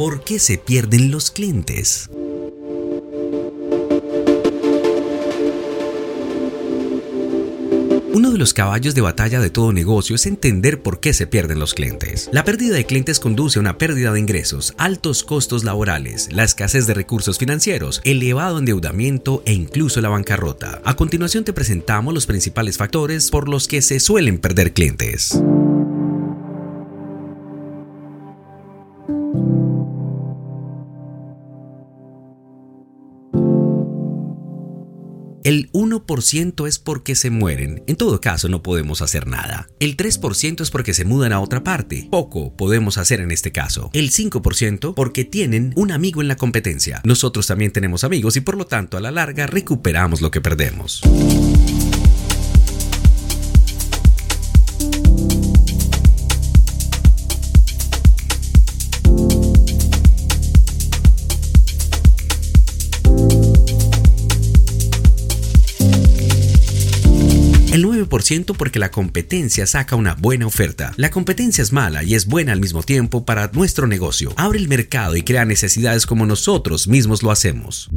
¿Por qué se pierden los clientes? Uno de los caballos de batalla de todo negocio es entender por qué se pierden los clientes. La pérdida de clientes conduce a una pérdida de ingresos, altos costos laborales, la escasez de recursos financieros, elevado endeudamiento e incluso la bancarrota. A continuación te presentamos los principales factores por los que se suelen perder clientes. 1% es porque se mueren, en todo caso no podemos hacer nada. El 3% es porque se mudan a otra parte, poco podemos hacer en este caso. El 5% porque tienen un amigo en la competencia. Nosotros también tenemos amigos y por lo tanto a la larga recuperamos lo que perdemos. El 9% porque la competencia saca una buena oferta. La competencia es mala y es buena al mismo tiempo para nuestro negocio. Abre el mercado y crea necesidades como nosotros mismos lo hacemos.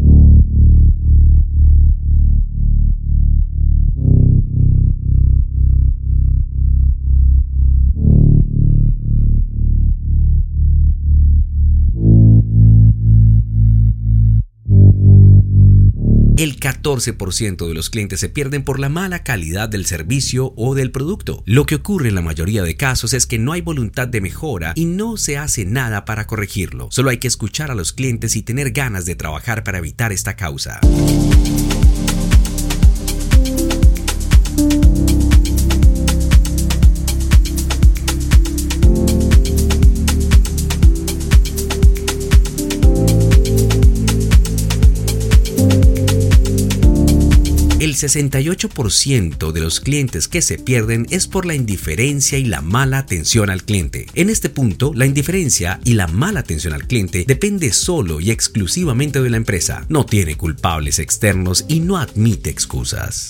El 14% de los clientes se pierden por la mala calidad del servicio o del producto. Lo que ocurre en la mayoría de casos es que no hay voluntad de mejora y no se hace nada para corregirlo. Solo hay que escuchar a los clientes y tener ganas de trabajar para evitar esta causa. El 68% de los clientes que se pierden es por la indiferencia y la mala atención al cliente. En este punto, la indiferencia y la mala atención al cliente depende solo y exclusivamente de la empresa. No tiene culpables externos y no admite excusas.